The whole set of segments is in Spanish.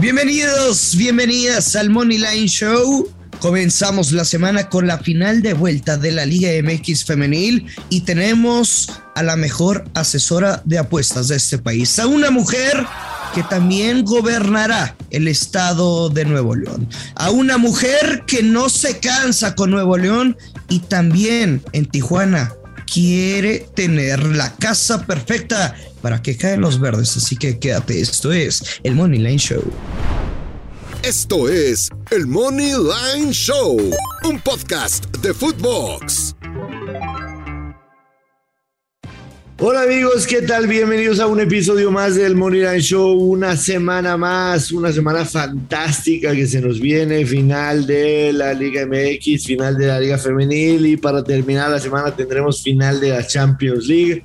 Bienvenidos, bienvenidas al Money Line Show. Comenzamos la semana con la final de vuelta de la Liga MX femenil y tenemos a la mejor asesora de apuestas de este país, a una mujer que también gobernará el estado de Nuevo León, a una mujer que no se cansa con Nuevo León y también en Tijuana quiere tener la casa perfecta para que caen los verdes, así que quédate, esto es el Money Line Show. Esto es el Money Line Show, un podcast de Footbox. Hola amigos, ¿qué tal? Bienvenidos a un episodio más del Money Line Show, una semana más, una semana fantástica que se nos viene, final de la Liga MX, final de la Liga Femenil y para terminar la semana tendremos final de la Champions League.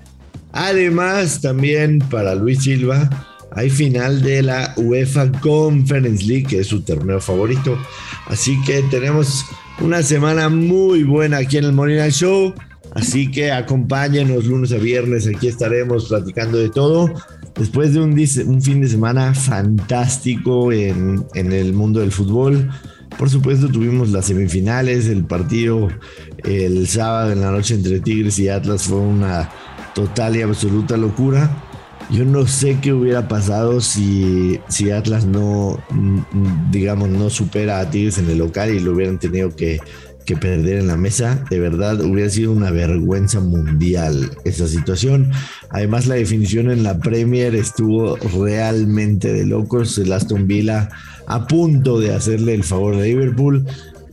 Además, también para Luis Silva hay final de la UEFA Conference League, que es su torneo favorito. Así que tenemos una semana muy buena aquí en el Line Show. Así que acompáñenos lunes a viernes, aquí estaremos platicando de todo. Después de un, fin de semana fantástico en, en, el mundo del fútbol. Por supuesto tuvimos las semifinales, el partido el sábado en la noche entre Tigres y Atlas fue una total y absoluta locura. Yo no sé qué hubiera pasado si, si Atlas no, digamos, no supera a Tigres en el local y lo hubieran tenido que, que perder en la mesa. De verdad, hubiera sido una vergüenza mundial esa situación. Además, la definición en la Premier estuvo realmente de locos. El Aston Villa a punto de hacerle el favor a Liverpool.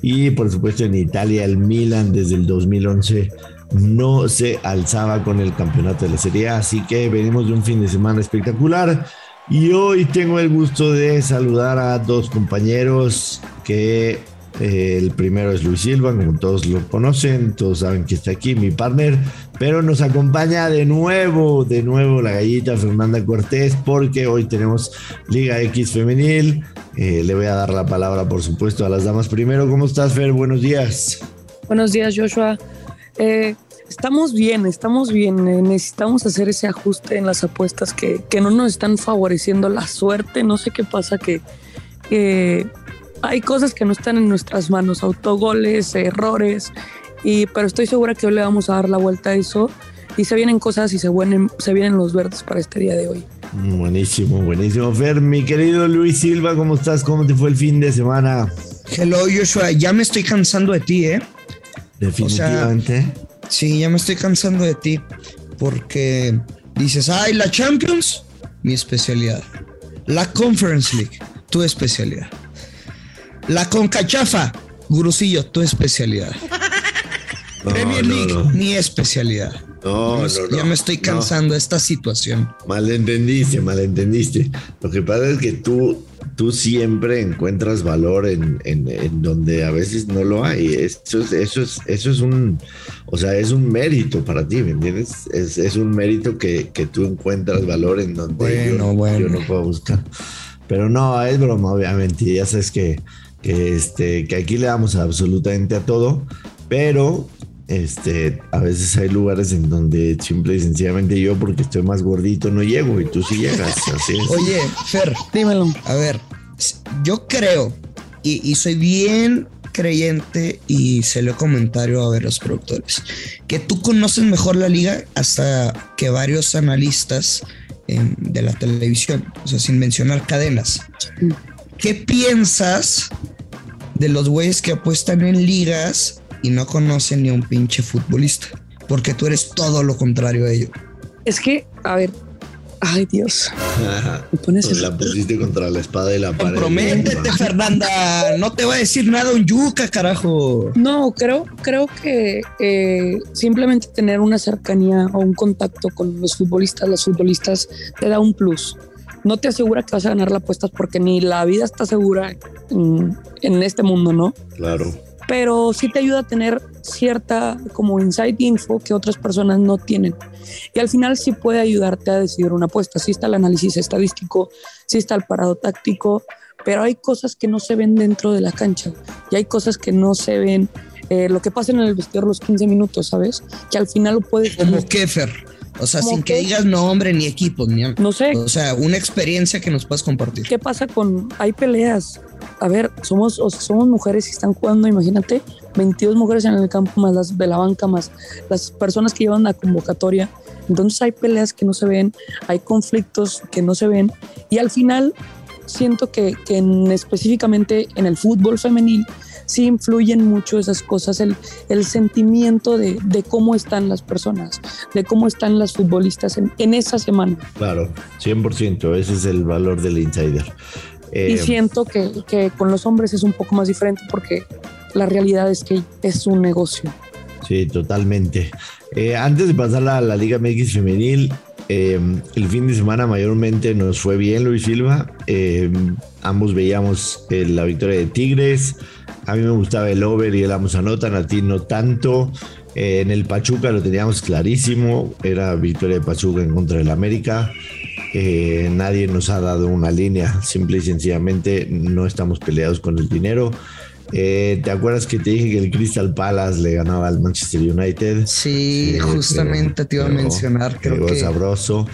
Y por supuesto en Italia el Milan desde el 2011 no se alzaba con el campeonato de la Serie. Así que venimos de un fin de semana espectacular. Y hoy tengo el gusto de saludar a dos compañeros que eh, el primero es Luis Silva, como todos lo conocen, todos saben que está aquí, mi partner, pero nos acompaña de nuevo, de nuevo la gallita Fernanda Cortés, porque hoy tenemos Liga X Femenil. Eh, le voy a dar la palabra, por supuesto, a las damas primero. ¿Cómo estás, Fer? Buenos días. Buenos días, Joshua. Eh, estamos bien, estamos bien. Necesitamos hacer ese ajuste en las apuestas que, no nos están favoreciendo la suerte. No sé qué pasa, que hay cosas que no están en nuestras manos, autogoles, errores. Y, pero estoy segura que hoy le vamos a dar la vuelta a eso y se vienen cosas y se, vienen, se vienen los verdes para este día de hoy. Buenísimo, buenísimo. Fer, mi querido Luis Silva, ¿cómo estás? ¿Cómo te fue el fin de semana? Hello, Joshua. Ya me estoy cansando de ti, ¿eh? Definitivamente. O sea, sí, ya me estoy cansando de ti porque dices, ay, la Champions, mi especialidad. La Conference League, tu especialidad. La Concachafa, Gurusillo, tu especialidad. No, Premier League, no, no. mi especialidad. No, no, no. Ya me estoy cansando de esta situación. Malentendiste, malentendiste. Lo que pasa es que tú, tú siempre encuentras valor en, en, en, donde a veces no lo hay. Eso es, eso es, eso es un, o sea, es un mérito para ti, ¿me entiendes? Es, es un mérito que, que, tú encuentras valor en donde bueno, yo, bueno. yo no puedo buscar. Pero no, es broma, obviamente. Ya sabes que, que, este, que aquí le damos absolutamente a todo, pero este, a veces hay lugares en donde simple y sencillamente yo, porque estoy más gordito, no llego y tú sí llegas. Así es. Oye, Fer, dímelo. A ver, yo creo y, y soy bien creyente y se lo comentario a ver los productores que tú conoces mejor la liga hasta que varios analistas eh, de la televisión, o sea, sin mencionar cadenas. ¿Qué piensas de los güeyes que apuestan en ligas y no conocen ni a un pinche futbolista, porque tú eres todo lo contrario a ello. Es que, a ver, ay Dios. Me pones pues la pusiste contra la espada y la pared. Comprométete, Fernanda. No te va a decir nada un yuca, carajo. No, creo, creo que eh, simplemente tener una cercanía o un contacto con los futbolistas, las futbolistas, te da un plus. No te asegura que vas a ganar la apuesta porque ni la vida está segura en, en este mundo, ¿no? Claro pero sí te ayuda a tener cierta como insight info que otras personas no tienen. Y al final sí puede ayudarte a decidir una apuesta. Sí está el análisis estadístico, sí está el parado táctico, pero hay cosas que no se ven dentro de la cancha y hay cosas que no se ven. Eh, lo que pasa en el vestidor los 15 minutos, ¿sabes? Que al final lo puedes... Como Kefer. O sea, sin que, digas nombre ni equipo, ni No sé. O sea, una experiencia que nos puedas compartir. ¿Qué pasa con hay peleas? A ver, somos somos mujeres y están jugando, imagínate, 22 mujeres en el campo más las de la banca más las personas que llevan la convocatoria. Entonces hay peleas que no se ven, hay conflictos que no se ven y al final siento que, que en, específicamente en el fútbol femenil sí influyen mucho esas cosas, el, el sentimiento de, de, cómo están las personas, de cómo están las futbolistas en, en esa semana. Claro, 100%, ese es el valor del insider. Eh, y siento que, que con los hombres es un poco más diferente porque la realidad es que es un negocio. Sí, totalmente. Eh, antes de pasar a la Liga MX femenil, eh, el fin de semana mayormente nos fue bien Luis Silva. Eh, ambos veíamos eh, la victoria de Tigres. A mí me gustaba el over y el ambos anotan, a ti no tanto. Eh, en el Pachuca lo teníamos clarísimo, era victoria de Pachuca en contra del América. Eh, nadie nos ha dado una línea, simple y sencillamente no estamos peleados con el dinero. Eh, ¿Te acuerdas que te dije que el Crystal Palace le ganaba al Manchester United? Sí, justamente pero, te iba a mencionar, creo que sabroso.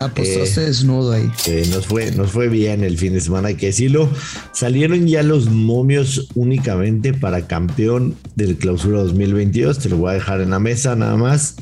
Apostaste eh, desnudo ahí. Eh, nos, fue, nos fue bien el fin de semana, hay que decirlo. Salieron ya los momios únicamente para campeón del clausura 2022. Te lo voy a dejar en la mesa nada más.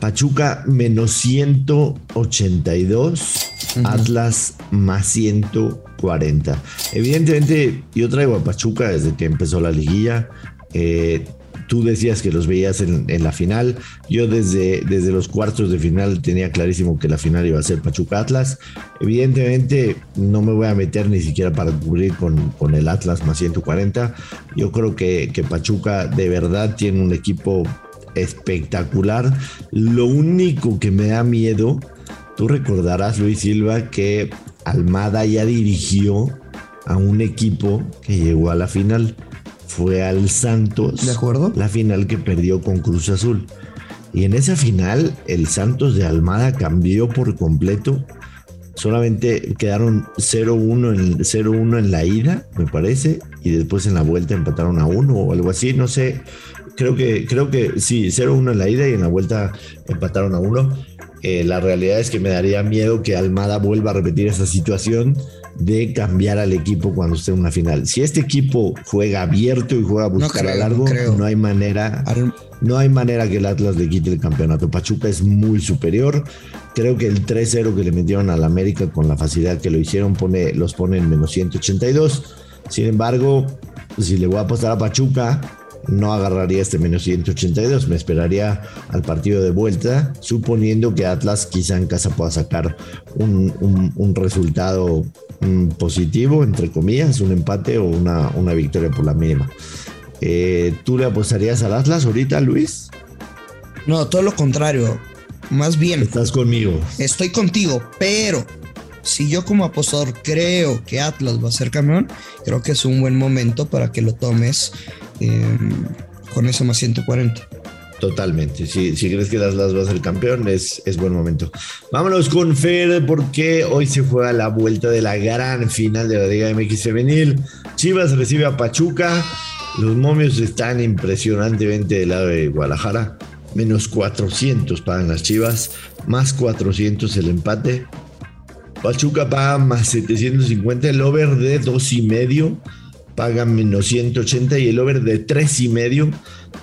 Pachuca menos 182, uh -huh. Atlas más 140. Evidentemente, yo traigo a Pachuca desde que empezó la liguilla. Eh, tú decías que los veías en, en, la final. Yo desde, desde los cuartos de final tenía clarísimo que la final iba a ser Pachuca Atlas. Evidentemente no me voy a meter ni siquiera para cubrir con, con el Atlas más 140. Yo creo que, que Pachuca de verdad tiene un equipo espectacular. Lo único que me da miedo, tú recordarás Luis Silva que Almada ya dirigió a un equipo que llegó a la final fue al Santos. ¿De acuerdo? La final que perdió con Cruz Azul. Y en esa final, el Santos de Almada cambió por completo. Solamente quedaron 0-1 en, 0-1 en la ida, me parece, y después en la vuelta empataron a 1 o algo así, no sé. Creo que, creo que sí, 0-1 en la ida y en la vuelta empataron a 1. Eh, la realidad es que me daría miedo que Almada vuelva a repetir esa situación de cambiar al equipo cuando esté en una final. Si este equipo juega abierto y juega a buscar no creo, a largo, no, no, hay manera, no hay manera que el Atlas le quite el campeonato. Pachuca es muy superior. Creo que el 3-0 que le metieron al América con la facilidad que lo hicieron pone, los pone en menos 182. Sin embargo, si le voy a apostar a Pachuca, no agarraría este menos 182, me esperaría al partido de vuelta, suponiendo que Atlas quizá en casa pueda sacar un, un, un resultado um, positivo, entre comillas, un empate o una, una victoria por la mínima. Eh, ¿Tú le apostarías al Atlas ahorita, Luis? No, todo lo contrario. Más bien. Estás conmigo. Estoy contigo, pero si yo como apostador creo que Atlas va a ser campeón, creo que es un buen momento para que lo tomes eh, con ese más 140. Totalmente. Si, si, crees que Atlas va a ser campeón, es, es buen momento. Vámonos con Fer, porque hoy se juega la vuelta de la gran final de la Liga MX Femenil. Chivas recibe a Pachuca. Los momios están impresionantemente del lado de Guadalajara. Menos 400 pagan las Chivas, más 400 el empate. Pachuca paga más 750, el over de dos y medio paga menos 180 y el over de tres y medio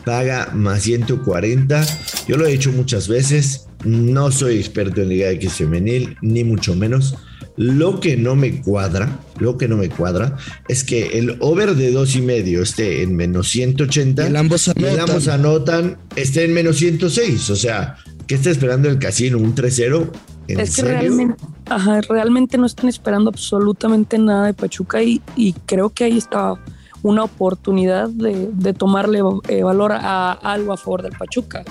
paga más 140. Yo lo he hecho muchas veces, no soy experto en Liga X femenil, ni mucho menos. Lo que no me cuadra, lo que no me cuadra es que el over de dos y medio esté en menos 180 y el ambos anotan, y el ambos anotan esté en menos 106. O sea, ¿qué está esperando el casino? ¿Un 3-0? Es que realmente, ajá, realmente no están esperando absolutamente nada de Pachuca y, y creo que ahí está una oportunidad de, de tomarle eh, valor a, a, algo a favor del Pachuca.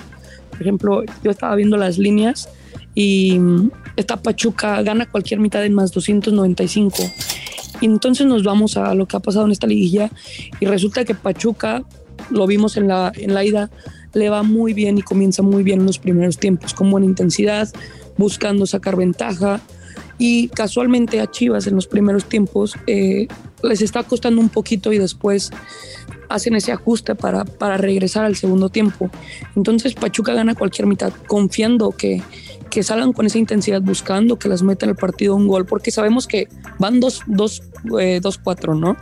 Por ejemplo, yo estaba viendo las líneas y esta Pachuca gana cualquier mitad en más 295. Y entonces nos vamos a lo que ha pasado en esta liguilla y resulta que Pachuca, lo vimos en la, en la ida, le va muy bien y comienza muy bien en los primeros tiempos, con buena intensidad, buscando sacar ventaja Y casualmente a Chivas en los primeros tiempos eh, les está costando un poquito y después hacen ese ajuste para, para regresar al segundo tiempo. Entonces Pachuca gana cualquier mitad, confiando que, que salgan con esa intensidad, buscando que las metan el partido un gol, porque sabemos que van 2-4, eh, ¿no?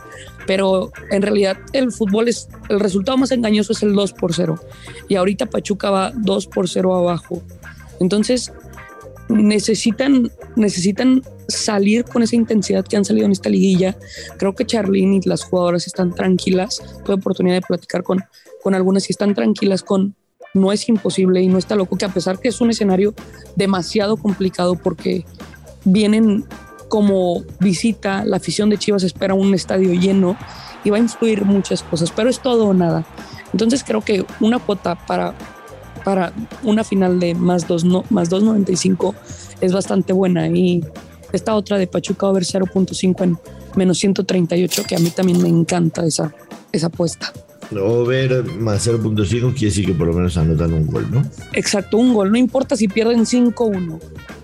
Pero en realidad el fútbol es, el resultado más engañoso es el 2 por 0. Y ahorita Pachuca va 2 por 0 abajo. Entonces necesitan, necesitan salir con esa intensidad que han salido en esta liguilla. Creo que Charlene y las jugadoras están tranquilas. Tuve oportunidad de platicar con, con algunas y están tranquilas con no es imposible y no está loco que a pesar que es un escenario demasiado complicado porque vienen como visita, la afición de Chivas espera un estadio lleno y va a influir muchas cosas, pero es todo o nada. Entonces creo que una cuota para para una final de más 2 no, más 2.95 es bastante buena y esta otra de Pachuca over 0.5 en menos 138 que a mí también me encanta esa, esa apuesta. Over más 0.5 quiere decir que por lo menos anotan un gol, ¿no? Exacto, un gol. No importa si pierden 5-1,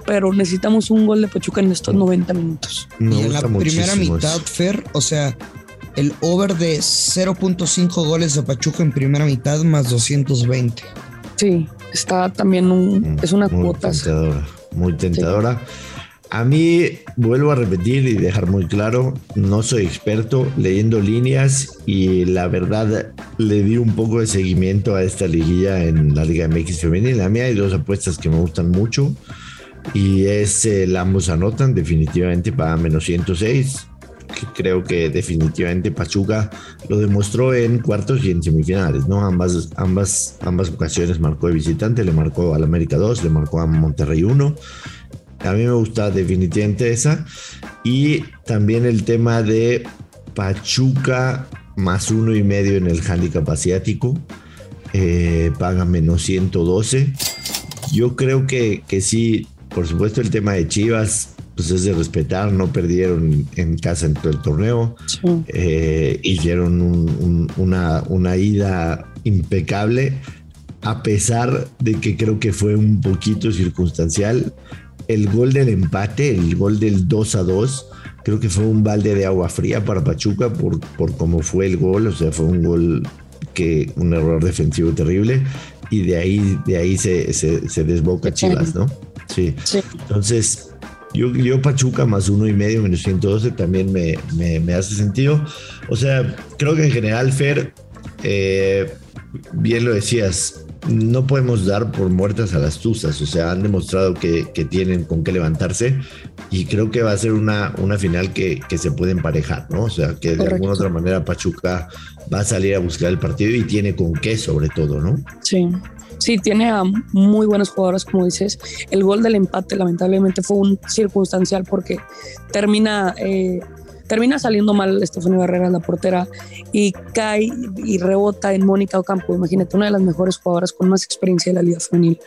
pero necesitamos un gol de Pachuca en estos 90 minutos. y en la primera mitad, Fer, o sea, el over de 0.5 goles de Pachuca en primera mitad más 220. Sí, está también un, mm, es una muy cuota. Tentadora, muy tentadora. A mí, vuelvo a repetir y dejar muy claro, no soy experto leyendo líneas y la verdad le di un poco de seguimiento a esta liguilla en la Liga MX femenina. A mí hay dos apuestas que me gustan mucho y es el ambos anotan definitivamente para menos 106 creo que definitivamente Pachuca lo demostró en cuartos y en semifinales, ¿no? Ambas, ambas, ambas ocasiones marcó de visitante, le marcó al América 2, le marcó a Monterrey 1. A mí me gusta definitivamente esa. Y también el tema de Pachuca más uno y medio en el handicap asiático. Eh, paga menos 112. Yo creo que, que sí, por supuesto el tema de Chivas pues es de respetar, no perdieron en casa en todo el torneo, eh, hicieron una, una ida impecable, a pesar de que creo que fue un poquito circunstancial. El gol del empate, el gol del 2 a 2, creo que fue un balde de agua fría para Pachuca por, por cómo fue el gol, o sea, fue un gol que un error defensivo terrible y de ahí, de ahí se, se, desboca Chivas, ¿no? Sí. sí. Entonces, yo, Pachuca más uno y medio menos 112 también me, me, hace sentido. O sea, creo que en general, Fer, eh, bien lo decías, no podemos dar por muertas a las tuzas. O sea, han demostrado que, tienen con qué levantarse y creo que va a ser una, una final que, que se puede emparejar, ¿no? O sea, que de alguna otra manera Pachuca va a salir a buscar el partido y tiene con qué sobre todo, ¿no? Sí. Sí, tiene a muy buenas jugadoras, como dices. El gol del empate, lamentablemente, fue un circunstancial porque termina, eh, termina saliendo mal Estefanía Barrera, la portera, y cae y rebota en Mónica Ocampo. Imagínate, una de las mejores jugadoras con más experiencia de la Liga Femenil.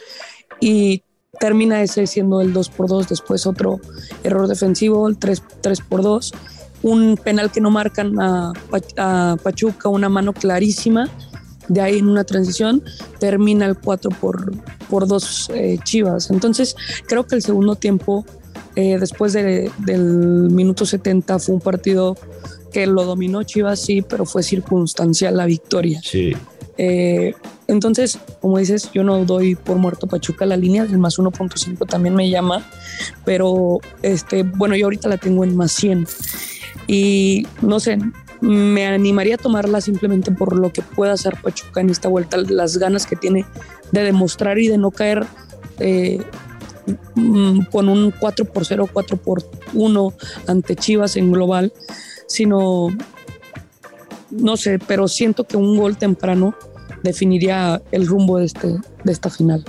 Y termina ese siendo el 2 por 2 después otro error defensivo, el 3, 3 por 2 un penal que no marcan a, a Pachuca, una mano clarísima de ahí en una transición termina el 4 por, por 2 eh, Chivas. Entonces creo que el segundo tiempo, eh, después del minuto 70, fue un partido que lo dominó Chivas, sí, pero fue circunstancial la victoria. Sí. Eh, entonces, como dices, yo no doy por muerto Pachuca. La línea del más 1.5 también me llama, pero este, bueno, yo ahorita la tengo en más 100. Y no sé, me animaría a tomarla simplemente por lo que pueda hacer Pachuca en esta vuelta, las ganas que tiene de demostrar y de no caer eh, mm, con un 4 por 0, 4 por 1 ante Chivas en global, sino, no sé, pero siento que un gol temprano definiría el rumbo de, este, de esta final.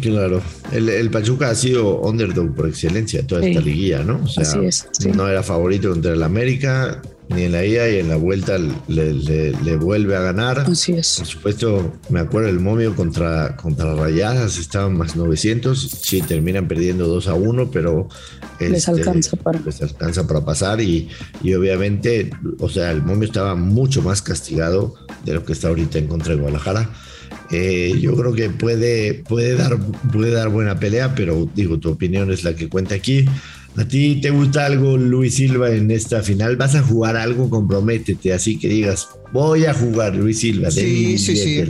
Claro, el, Pachuca ha sido underdog por excelencia toda esta liguilla, ¿no? O sea, Así es, no era favorito contra el América, ni en la ida y en la vuelta le, vuelve a ganar. Así es. Por supuesto, me acuerdo el momio contra, contra Rayadas, estaban más 900. Sí, terminan perdiendo 2 a 1, pero les, este, alcanza para. les alcanza para pasar. Y, y, obviamente, o sea, el momio estaba mucho más castigado de lo que está ahorita en contra de Guadalajara. Eh, yo creo que puede, puede, dar, puede dar buena pelea, pero digo, tu opinión es la que cuenta aquí. ¿A ti te gusta algo, Luis Silva, en esta final? ¿Vas a jugar algo? Comprométete, así que digas, voy a jugar, Luis Silva. Sí, sí, sí.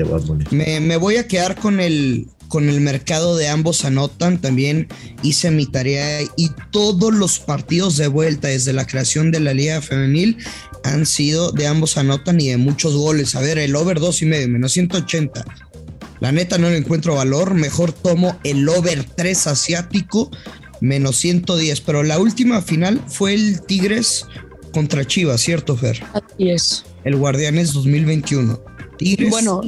Me, me, voy a quedar con el, con el mercado de ambos anotan. También hice mi tarea y todos los partidos de vuelta desde la creación de la Liga Femenil han sido de ambos anotan y de muchos goles. A ver, el over 2 y medio, menos 180. La neta no le encuentro valor. Mejor tomo el over 3 asiático menos 110. Pero la última final fue el Tigres contra Chivas, ¿cierto, Fer? Así es. El Guardianes 2021. Tigres. Bueno,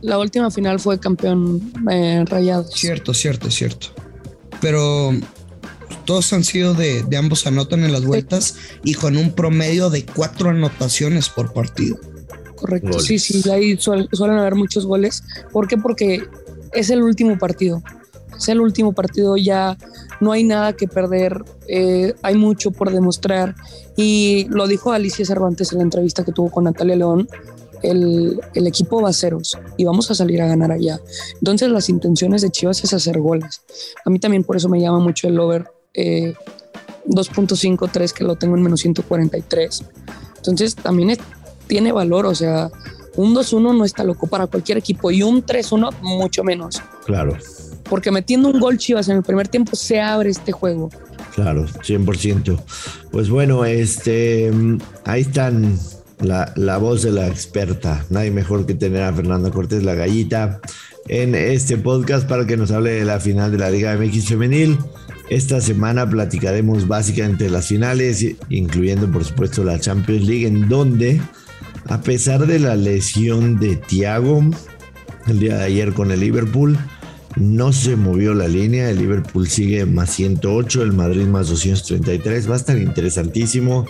la, última final fue campeón eh, Rayados. Cierto, cierto, cierto. Pero todos han sido de, ambos anotan en las vueltas y con un promedio de cuatro anotaciones por partido. Correcto, sí, sí, ahí suelen haber muchos goles. ¿Por qué? Porque es el último partido. Es el último partido, ya no hay nada que perder, eh, hay mucho por demostrar. Y lo dijo Alicia Cervantes en la entrevista que tuvo con Natalia León, el, equipo va a ceros y vamos a salir a ganar allá. Entonces las intenciones de Chivas es hacer goles. A mí también por eso me llama mucho el over eh, 2.53 que lo tengo en menos 143. Entonces también tiene valor, o sea, un 2-1 no está loco para cualquier equipo y un 3-1 mucho menos. Claro porque metiendo un gol Chivas en el primer tiempo se abre este juego. Claro, 100%. Pues bueno, este, ahí están la, la, voz de la experta. Nadie mejor que tener a Fernanda Cortés, la gallita, en este podcast para que nos hable de la final de la Liga MX Femenil. Esta semana platicaremos básicamente las finales, incluyendo por supuesto la Champions League, en donde, a pesar de la lesión de Thiago el día de ayer con el Liverpool, no se movió la línea, el Liverpool sigue más 108, el Madrid más 233, va a estar interesantísimo.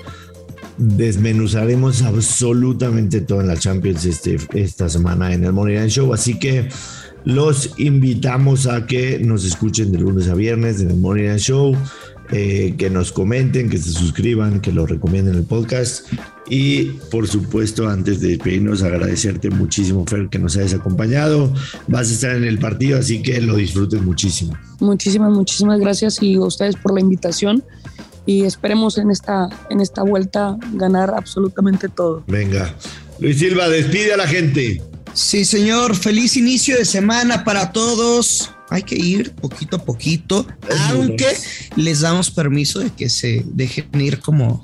Desmenuzaremos absolutamente todo en la Champions este, esta semana en el Money Show, así que los invitamos a que nos escuchen de lunes a viernes en el Morning Show. Eh, que nos comenten, que se suscriban, que lo recomienden el podcast. Y por supuesto, antes de despedirnos, agradecerte muchísimo, Fer, que nos hayas acompañado. Vas a estar en el partido, así que lo disfrutes muchísimo. Muchísimas, muchísimas gracias y a ustedes por la invitación. Y esperemos en esta, en esta vuelta ganar absolutamente todo. Venga. Luis Silva, despide a la gente. Sí, señor. Feliz inicio de semana para todos hay que ir poquito a poquito, aunque les damos permiso de que se dejen ir como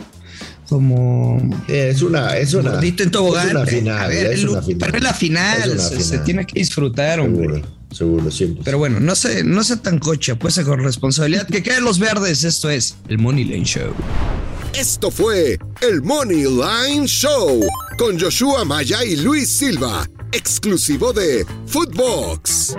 como es una es una, en tobogán. Es una final, es una final. Pero es la final, se, tiene que disfrutar, hombre. Seguro, siempre. Pero bueno, no sé, no sé tan coche, pues con responsabilidad. que queden los verdes, esto es el Money Line Show. Esto fue el Money Line Show con Joshua Maya y Luis Silva, exclusivo de Footbox.